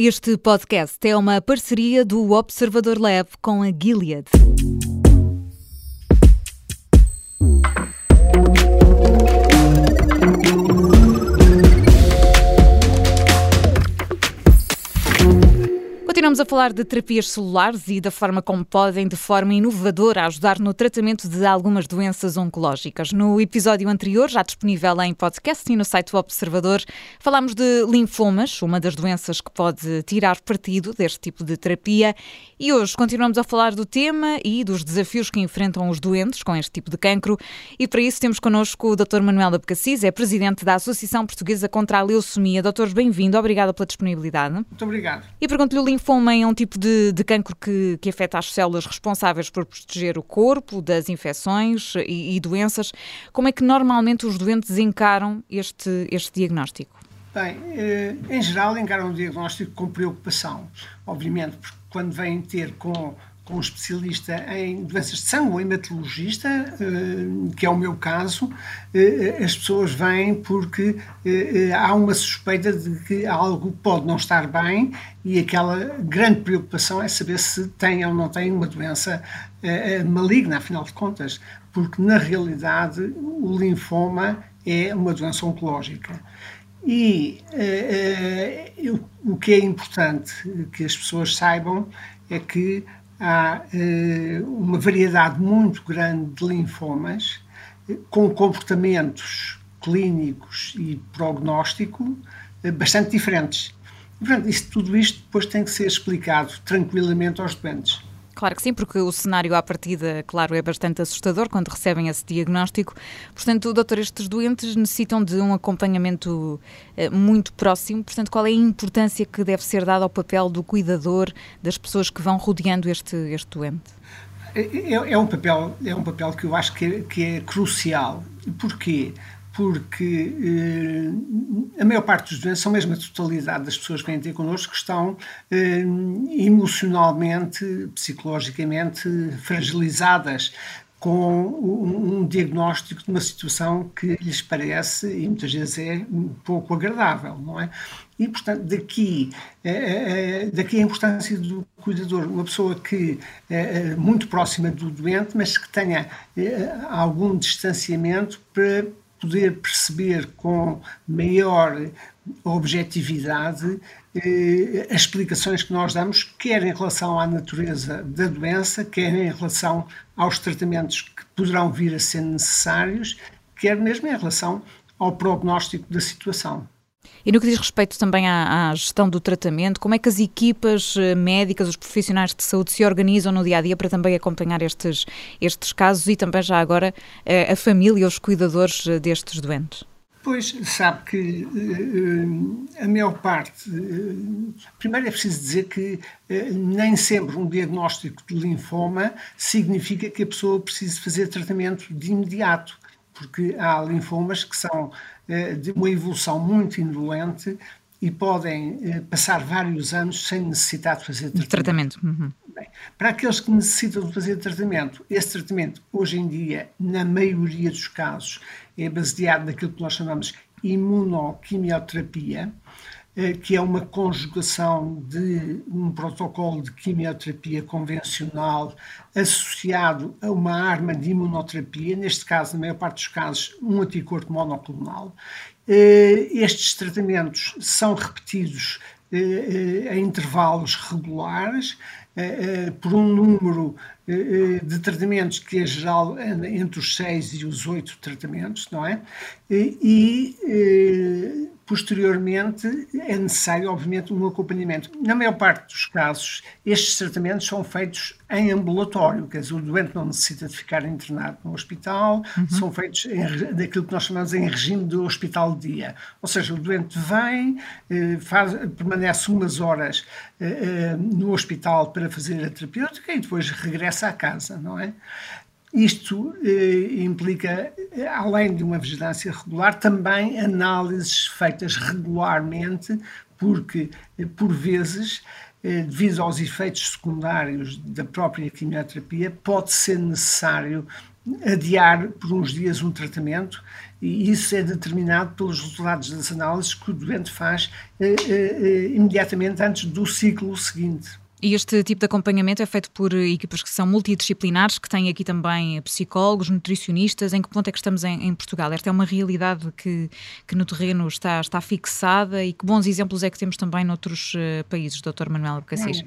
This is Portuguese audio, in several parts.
Este podcast é uma parceria do Observador Lab com a Gilead. Continuamos a falar de terapias celulares e da forma como podem, de forma inovadora, ajudar no tratamento de algumas doenças oncológicas. No episódio anterior, já disponível em podcast e no site do Observador, falámos de linfomas, uma das doenças que pode tirar partido deste tipo de terapia. E hoje continuamos a falar do tema e dos desafios que enfrentam os doentes com este tipo de cancro. E para isso temos connosco o Dr. Manuel Abcacis, é presidente da Associação Portuguesa contra a Leucemia. Doutor, bem-vindo, obrigada pela disponibilidade. Muito obrigado. E pergunto-lhe o linfoma é um tipo de, de cancro que, que, afeta as células responsáveis por proteger o corpo das infecções e, e doenças. Como é que normalmente os doentes encaram este, este diagnóstico? Bem, eh, em geral encaram o diagnóstico com preocupação, obviamente, porque quando vêm ter com com um especialista em doenças de sangue, um hematologista, eh, que é o meu caso, eh, as pessoas vêm porque eh, há uma suspeita de que algo pode não estar bem e aquela grande preocupação é saber se tem ou não tem uma doença maligna, afinal de contas, porque na realidade o linfoma é uma doença oncológica. E o que é importante que as pessoas saibam é que há eh, uma variedade muito grande de linfomas eh, com comportamentos clínicos e prognóstico eh, bastante diferentes. Portanto, isso, tudo isto depois tem que ser explicado tranquilamente aos doentes. Claro que sim, porque o cenário à partida, claro, é bastante assustador quando recebem esse diagnóstico. Portanto, doutor, estes doentes necessitam de um acompanhamento eh, muito próximo. Portanto, qual é a importância que deve ser dada ao papel do cuidador, das pessoas que vão rodeando este, este doente? É, é, é um, papel, é um papel que eu acho que é, que é crucial. Porquê? Porque eh, a maior parte dos doentes, são mesmo a totalidade das pessoas que vêm ter connosco, estão eh, emocionalmente, psicologicamente fragilizadas com um, diagnóstico de uma situação que lhes parece, e muitas vezes é pouco agradável, não é? E, portanto, daqui, é, é, daqui a importância do cuidador, uma pessoa que é muito próxima do doente, mas que tenha algum distanciamento para poder perceber com maior objetividade eh, as explicações que nós damos, quer em relação à natureza da doença, quer em relação aos tratamentos que poderão vir a ser necessários, quer mesmo em relação ao prognóstico da situação. E no que diz respeito também à, à, gestão do tratamento, como é que as equipas eh, médicas, os profissionais de saúde se organizam no dia a dia para também acompanhar estes, estes casos e também já agora eh, a família, os cuidadores eh, destes doentes? Pois, sabe que a maior parte. Primeiro é preciso dizer que nem sempre um diagnóstico de linfoma significa que a pessoa precise fazer tratamento de imediato porque há linfomas que são de uma evolução muito indolente e podem eh, passar vários anos sem necessitar de fazer tratamento. tratamento. Uhum. Bem, para aqueles que necessitam de fazer tratamento, esse tratamento, hoje em dia, na maioria dos casos, é baseado naquilo que nós chamamos imunoquimioterapia, eh, que é uma conjugação de um protocolo de quimioterapia convencional associado a uma arma de imunoterapia, neste caso, na maior parte dos casos, um anticorpo monoclonal. Eh, estes tratamentos são repetidos eh, em intervalos regulares, por um número de tratamentos que é geral entre os 6 e os 8 tratamentos, não é? E Posteriormente, é necessário, obviamente, um acompanhamento. Na maior parte dos casos, estes tratamentos são feitos em ambulatório, quer dizer, o doente não necessita de ficar internado no hospital, uhum. são feitos em, daquilo que nós chamamos em regime de hospital de dia. Ou seja, o doente vem, eh, faz, permanece umas horas eh, eh, no hospital para fazer a terapêutica e depois regressa à casa, não é? Isto eh, implica, além de uma vigilância regular, também análises feitas regularmente, porque, eh, por vezes, eh, devido aos efeitos secundários da própria quimioterapia, pode ser necessário adiar por uns dias um tratamento e isso é determinado pelos resultados das análises que o doente faz eh, eh, imediatamente antes do ciclo seguinte. E este tipo de acompanhamento é feito por equipas que são multidisciplinares, que têm aqui também psicólogos, nutricionistas. Em que ponto é que estamos em, em Portugal? Esta é uma realidade que, que no terreno está, está fixada e que bons exemplos é que temos também noutros uh, países, Dr. Manuel Cassis?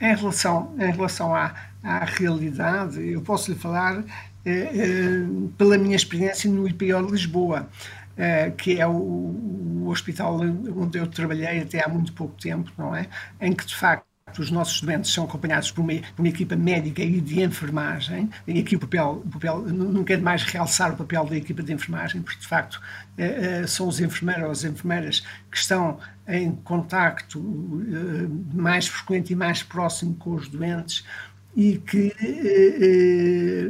Em relação, em relação à, à realidade, eu posso lhe falar eh, eh, pela minha experiência no IPO de Lisboa. Uh, que é o, o, hospital onde eu trabalhei até há muito pouco tempo, não é? Em que de facto os nossos doentes são acompanhados por uma, por uma, equipa médica e de enfermagem, e aqui o papel, o papel, não quero mais realçar o papel da equipa de enfermagem, porque de facto eh, eh, são os enfermeiros ou as enfermeiras que estão em contacto eh, mais frequente e mais próximo com os doentes e que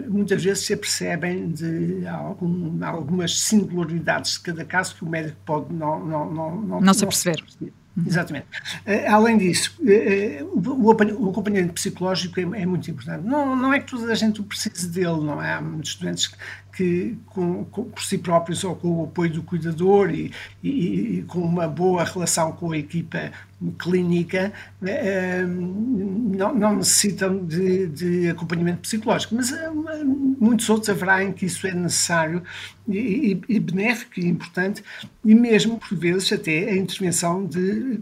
muitas vezes se apercebem de algum, algumas singularidades de cada caso que o médico pode não, não, não, não, não se aperceber. Exatamente. Uh, além disso, uh, o, o, acompanhamento psicológico é, é, muito importante. Não, não é que toda a gente precise dele, não é? Há muitos estudantes que, com, com, por si próprios ou com o apoio do cuidador e, e, e com uma boa relação com a equipa clínica, uh, não, não, necessitam de, de, acompanhamento psicológico. Mas muitos outros haverá em que isso é necessário e, e, benéfico e importante, e mesmo, por vezes, até a intervenção de,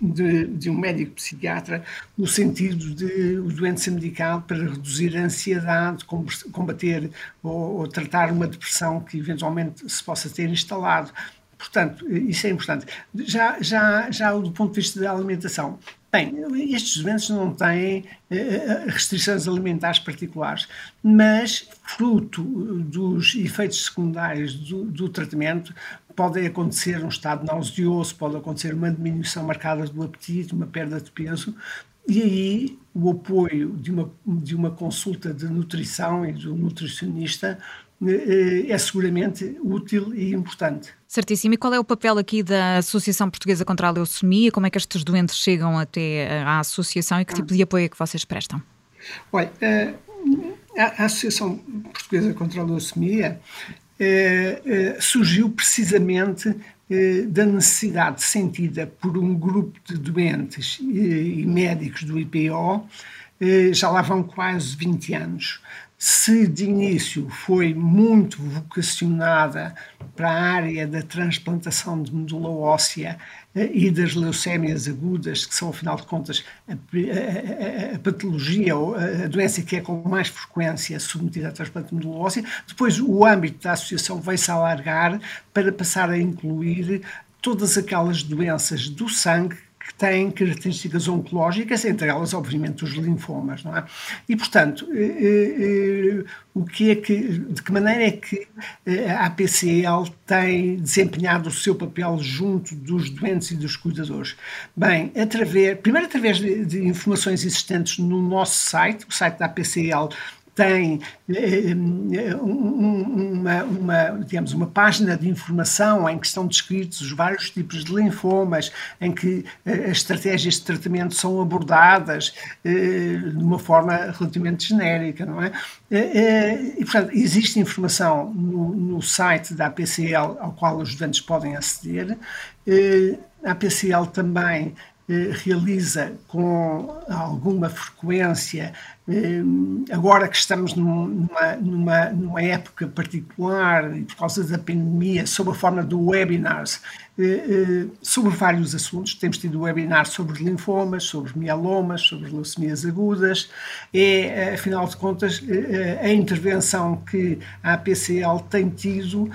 de, de um médico psiquiatra, no sentido de o doente ser medicado para reduzir a ansiedade, combater ou, ou tratar uma depressão que eventualmente se possa ter instalado. Portanto, isso é importante. Já, já, já do ponto de vista da alimentação, Bem, estes doentes não têm uh, restrições alimentares particulares, mas fruto dos efeitos secundários do, do, tratamento pode acontecer um estado nauseoso, pode acontecer uma diminuição marcada do apetite, uma perda de peso, e aí o apoio de uma, de uma consulta de nutrição e do nutricionista eh, é seguramente útil e importante. Certíssimo. E qual é o papel aqui da Associação Portuguesa contra a Leucemia? Como é que estes doentes chegam até à associação e que tipo de apoio é que vocês prestam? Olha, eh, a Associação Portuguesa contra a Leucemia eh, surgiu precisamente da necessidade sentida por um grupo de doentes e médicos do IPO, já lá vão quase 20 anos, se de início foi muito vocacionada para a área da transplantação de medula óssea eh, e das leucémias agudas, que são, afinal de contas, a, a, a, patologia ou a doença que é com mais frequência submetida a transplante de medula óssea, depois o âmbito da associação vai-se alargar para passar a incluir todas aquelas doenças do sangue que têm características oncológicas, entre elas, obviamente, os linfomas, não é? E, portanto, eh, eh, o que é que, de que maneira é que eh, a APCL tem desempenhado o seu papel junto dos doentes e dos cuidadores? Bem, através, primeiro através de, de informações existentes no nosso site, o site da APCL tem eh, uma, uma, digamos, uma página de informação em que estão descritos os vários tipos de linfomas, em que eh, as estratégias de tratamento são abordadas eh, de uma forma relativamente genérica, não é? E, portanto, existe informação no, no site da APCL ao qual os estudantes podem aceder. A APCL também realiza com alguma frequência eh, agora que estamos numa, numa, numa, época particular e por causa da pandemia, sob a forma de webinars eh, eh, sobre vários assuntos. Temos tido webinars sobre linfomas, sobre mielomas, sobre leucemias agudas. É, afinal de contas, a intervenção que a APCL tem tido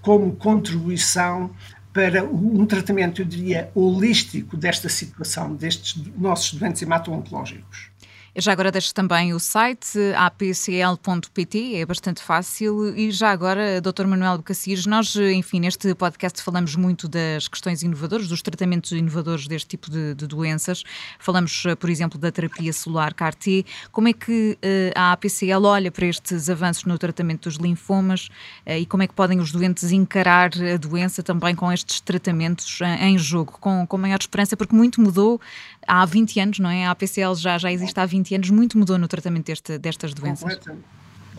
como contribuição para um tratamento, eu diria, holístico desta situação, destes nossos doentes hemato-oncológicos. Já agora deixo também o site apcl.pt, é bastante fácil. E já agora, Dr. Manuel Bocacires, nós, enfim, neste podcast falamos muito das questões inovadoras, dos tratamentos inovadores deste tipo de, de doenças. Falamos, por exemplo, da terapia celular CAR-T. Como é que uh, a APCL olha para estes avanços no tratamento dos linfomas uh, e como é que podem os doentes encarar a doença também com estes tratamentos uh, em jogo, com, com maior esperança, porque muito mudou há 20 anos, não é? A APCL já, já existe há 20 anos, muito mudou no tratamento deste, destas doenças.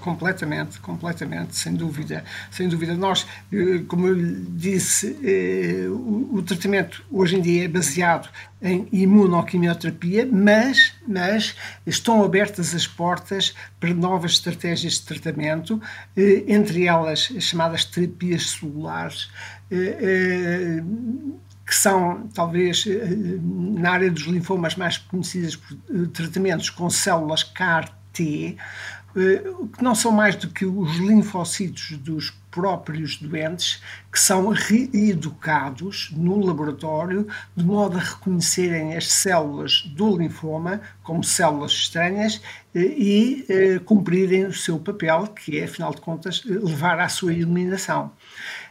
Completamente, completamente, sem dúvida. Sem dúvida. Nós, eh, como eu disse, eh, o tratamento hoje em dia é baseado em imunoquimioterapia, mas, mas estão abertas as portas para novas estratégias de tratamento, eh, entre elas as chamadas terapias celulares, que são, talvez, na área dos linfomas mais conhecidas por tratamentos com células CAR-T, eh, que não são mais do que os linfócitos dos próprios doentes que são reeducados no laboratório de modo a reconhecerem as células do linfoma como células estranhas eh, e eh, cumprirem o seu papel, que é, afinal de contas, levar à sua eliminação.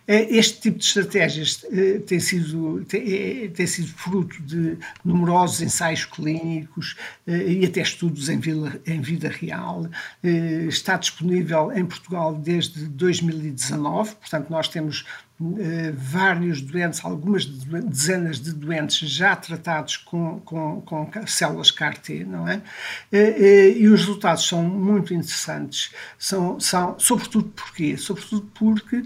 É, este tipo de estratégias eh, tem sido, tem, sido fruto de numerosos ensaios clínicos eh, e até estudos em, vida, em vida real. Eh, está disponível em Portugal desde 2019, portanto, nós temos eh, vários doentes, algumas dezenas de doentes já tratados com, com, com células CAR-T, não é? Eh, eh, e os resultados são muito interessantes, são, são sobretudo porquê? Sobretudo porque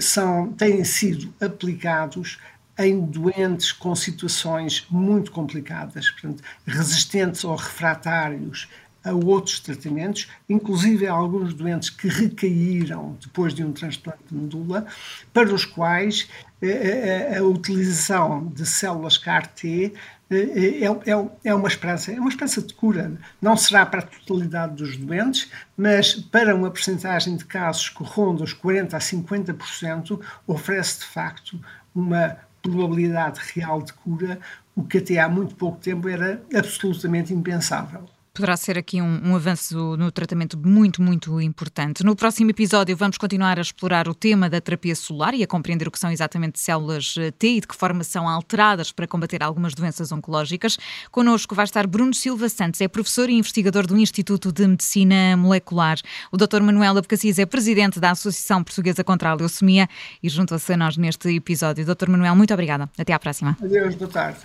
são, têm sido aplicados em doentes com situações muito complicadas, portanto, resistentes ou refratários a outros tratamentos, inclusive a alguns doentes que recaíram depois de um transplante de medula, para os quais a, eh, a, eh, a utilização de células CAR-T eh, é, é, é, uma esperança, é uma esperança de cura. Não será para a totalidade dos doentes, mas para uma percentagem de casos que ronda os 40% a 50%, oferece de facto uma probabilidade real de cura, o que até há muito pouco tempo era absolutamente impensável poderá ser aqui um, um, avanço no tratamento muito, muito importante. No próximo episódio vamos continuar a explorar o tema da terapia solar e a compreender o que são exatamente células eh, T e de que forma são alteradas para combater algumas doenças oncológicas. Connosco vai estar Bruno Silva Santos, é professor e investigador do Instituto de Medicina Molecular. O Dr. Manuel Abcacis é presidente da Associação Portuguesa contra a Leucemia e junta-se a nós neste episódio. Dr. Manuel, muito obrigada. Até à próxima. Adeus, boa tarde.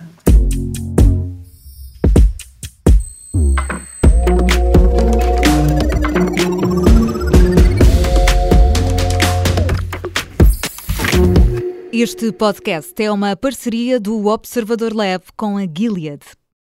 Este podcast é uma parceria do Observador Lab com a Gilead.